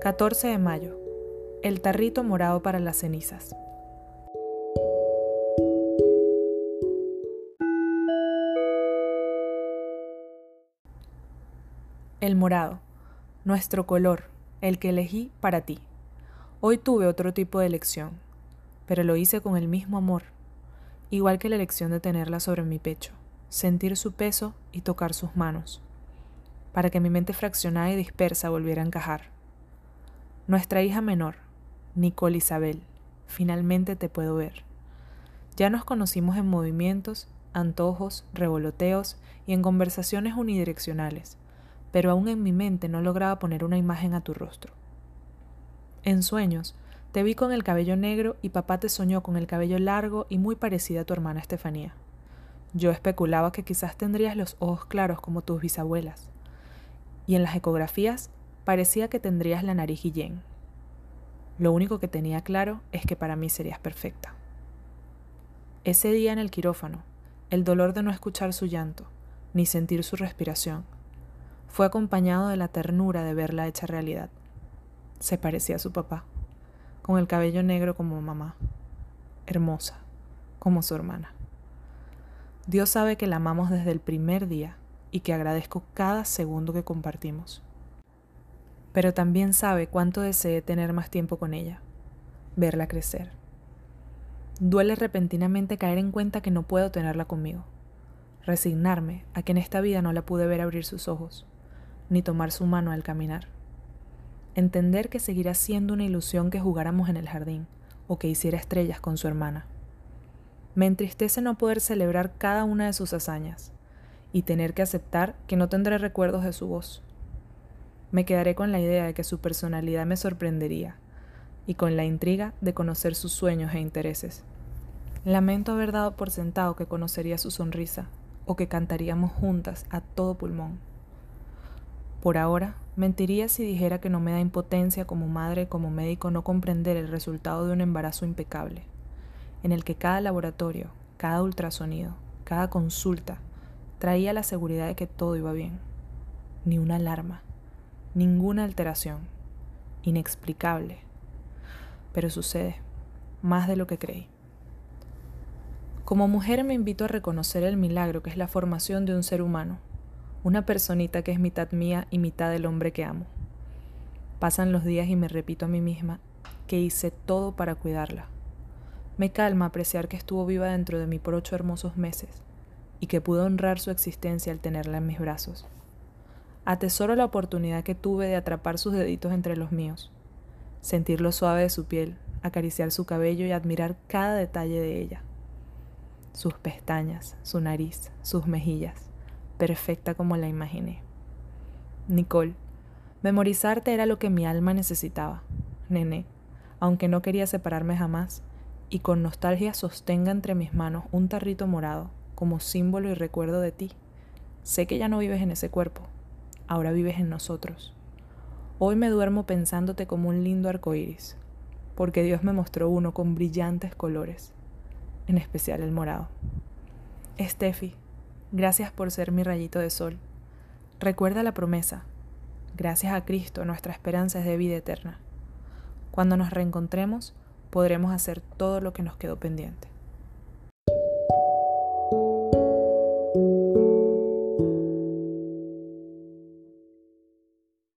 14 de mayo. El tarrito morado para las cenizas. El morado, nuestro color, el que elegí para ti. Hoy tuve otro tipo de elección, pero lo hice con el mismo amor, igual que la elección de tenerla sobre mi pecho, sentir su peso y tocar sus manos, para que mi mente fraccionada y dispersa volviera a encajar nuestra hija menor, Nicole Isabel, finalmente te puedo ver. Ya nos conocimos en movimientos, antojos, revoloteos y en conversaciones unidireccionales, pero aún en mi mente no lograba poner una imagen a tu rostro. En sueños, te vi con el cabello negro y papá te soñó con el cabello largo y muy parecida a tu hermana Estefanía. Yo especulaba que quizás tendrías los ojos claros como tus bisabuelas. Y en las ecografías parecía que tendrías la nariz Guillén. Lo único que tenía claro es que para mí serías perfecta. Ese día en el quirófano, el dolor de no escuchar su llanto, ni sentir su respiración, fue acompañado de la ternura de verla hecha realidad. Se parecía a su papá, con el cabello negro como mamá, hermosa, como su hermana. Dios sabe que la amamos desde el primer día y que agradezco cada segundo que compartimos pero también sabe cuánto deseé tener más tiempo con ella, verla crecer. Duele repentinamente caer en cuenta que no puedo tenerla conmigo, resignarme a que en esta vida no la pude ver abrir sus ojos, ni tomar su mano al caminar. Entender que seguirá siendo una ilusión que jugáramos en el jardín o que hiciera estrellas con su hermana. Me entristece no poder celebrar cada una de sus hazañas y tener que aceptar que no tendré recuerdos de su voz me quedaré con la idea de que su personalidad me sorprendería y con la intriga de conocer sus sueños e intereses. Lamento haber dado por sentado que conocería su sonrisa o que cantaríamos juntas a todo pulmón. Por ahora, mentiría si dijera que no me da impotencia como madre como médico no comprender el resultado de un embarazo impecable, en el que cada laboratorio, cada ultrasonido, cada consulta traía la seguridad de que todo iba bien, ni una alarma ninguna alteración, inexplicable, pero sucede más de lo que creí. Como mujer me invito a reconocer el milagro que es la formación de un ser humano, una personita que es mitad mía y mitad del hombre que amo. Pasan los días y me repito a mí misma que hice todo para cuidarla. Me calma apreciar que estuvo viva dentro de mí por ocho hermosos meses y que pude honrar su existencia al tenerla en mis brazos. Atesoro la oportunidad que tuve de atrapar sus deditos entre los míos, sentir lo suave de su piel, acariciar su cabello y admirar cada detalle de ella. Sus pestañas, su nariz, sus mejillas, perfecta como la imaginé. Nicole, memorizarte era lo que mi alma necesitaba. Nené, aunque no quería separarme jamás, y con nostalgia sostenga entre mis manos un tarrito morado como símbolo y recuerdo de ti. Sé que ya no vives en ese cuerpo, ahora vives en nosotros. Hoy me duermo pensándote como un lindo arco iris, porque Dios me mostró uno con brillantes colores, en especial el morado. Estefi, gracias por ser mi rayito de sol. Recuerda la promesa. Gracias a Cristo nuestra esperanza es de vida eterna. Cuando nos reencontremos, podremos hacer todo lo que nos quedó pendiente.